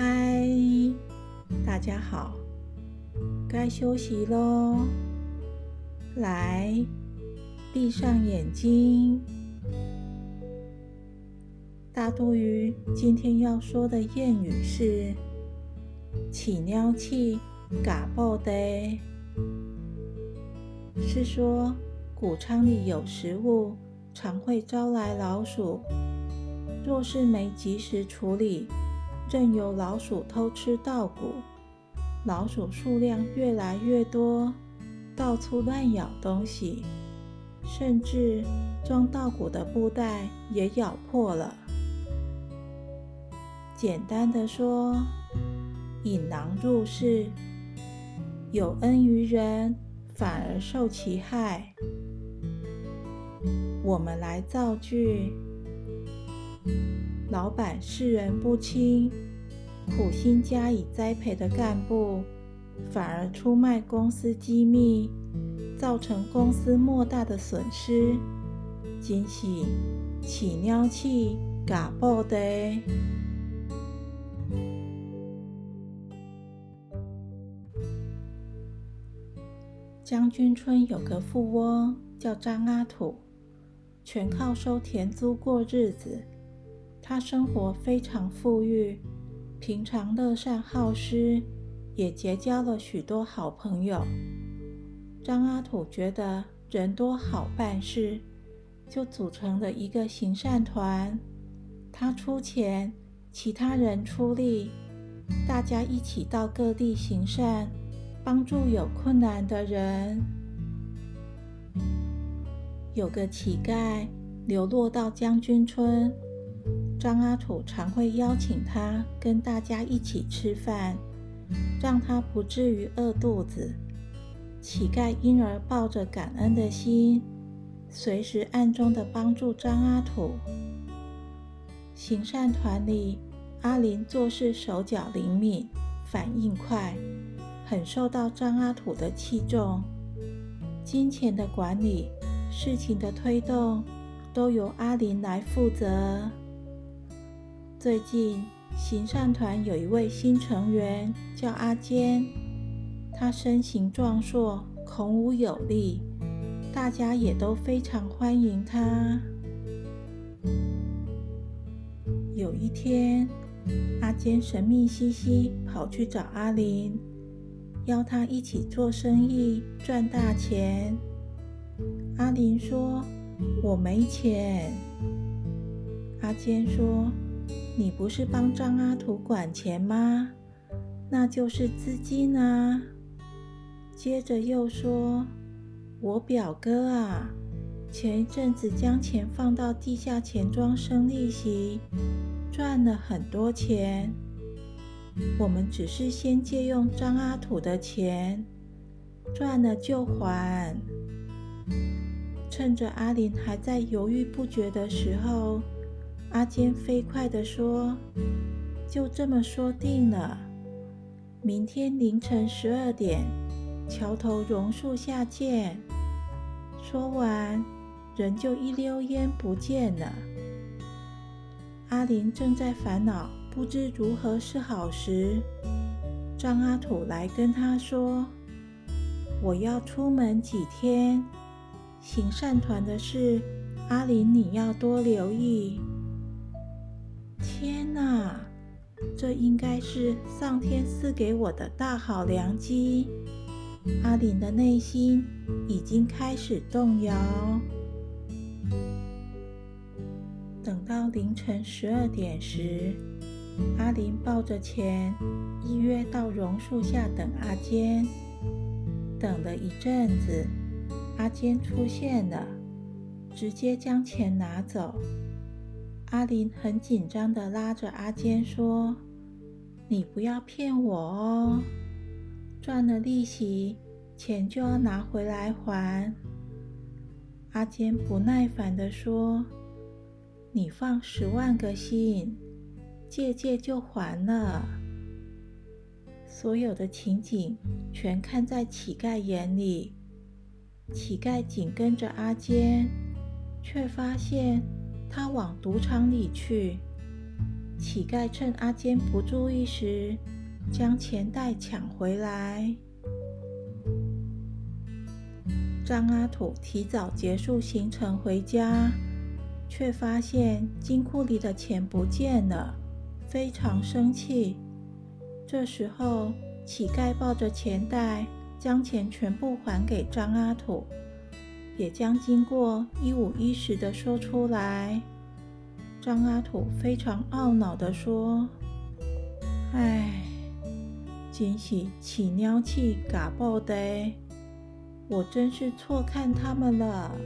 嗨，大家好，该休息喽。来，闭上眼睛。大肚鱼今天要说的谚语是“起尿气，嘎爆的”，是说谷仓里有食物，常会招来老鼠。若是没及时处理，任由老鼠偷吃稻谷，老鼠数量越来越多。到处乱咬东西，甚至装稻谷的布袋也咬破了。简单的说，引狼入室，有恩于人，反而受其害。我们来造句：老板视人不清，苦心加以栽培的干部。反而出卖公司机密，造成公司莫大的损失。惊喜起尿气，嘎爆的。将军村有个富翁叫张阿土，全靠收田租过日子。他生活非常富裕，平常乐善好施。也结交了许多好朋友。张阿土觉得人多好办事，就组成了一个行善团。他出钱，其他人出力，大家一起到各地行善，帮助有困难的人。有个乞丐流落到将军村，张阿土常会邀请他跟大家一起吃饭。让他不至于饿肚子。乞丐因而抱着感恩的心，随时暗中的帮助张阿土。行善团里，阿林做事手脚灵敏，反应快，很受到张阿土的器重。金钱的管理、事情的推动，都由阿林来负责。最近。行善团有一位新成员，叫阿坚。他身形壮硕，孔武有力，大家也都非常欢迎他。有一天，阿坚神秘兮兮跑去找阿林，邀他一起做生意赚大钱。阿林说：“我没钱。”阿坚说。你不是帮张阿土管钱吗？那就是资金啊。接着又说：“我表哥啊，前一阵子将钱放到地下钱庄生利息，赚了很多钱。我们只是先借用张阿土的钱，赚了就还。”趁着阿林还在犹豫不决的时候。阿坚飞快地说：“就这么说定了，明天凌晨十二点，桥头榕树下见。”说完，人就一溜烟不见了。阿林正在烦恼，不知如何是好时，张阿土来跟他说：“我要出门几天，行善团的事，阿林你要多留意。”天哪，这应该是上天赐给我的大好良机。阿林的内心已经开始动摇。等到凌晨十二点时，阿林抱着钱依约到榕树下等阿坚。等了一阵子，阿坚出现了，直接将钱拿走。阿林很紧张的拉着阿坚说：“你不要骗我哦，赚了利息，钱就要拿回来还。”阿坚不耐烦的说：“你放十万个心，借借就还了。”所有的情景全看在乞丐眼里，乞丐紧跟着阿坚，却发现。他往赌场里去，乞丐趁阿坚不注意时，将钱袋抢回来。张阿土提早结束行程回家，却发现金库里的钱不见了，非常生气。这时候，乞丐抱着钱袋，将钱全部还给张阿土，也将经过一五一十的说出来。张阿土非常懊恼地说：“唉，真是起尿气嘎爆的，我真是错看他们了。”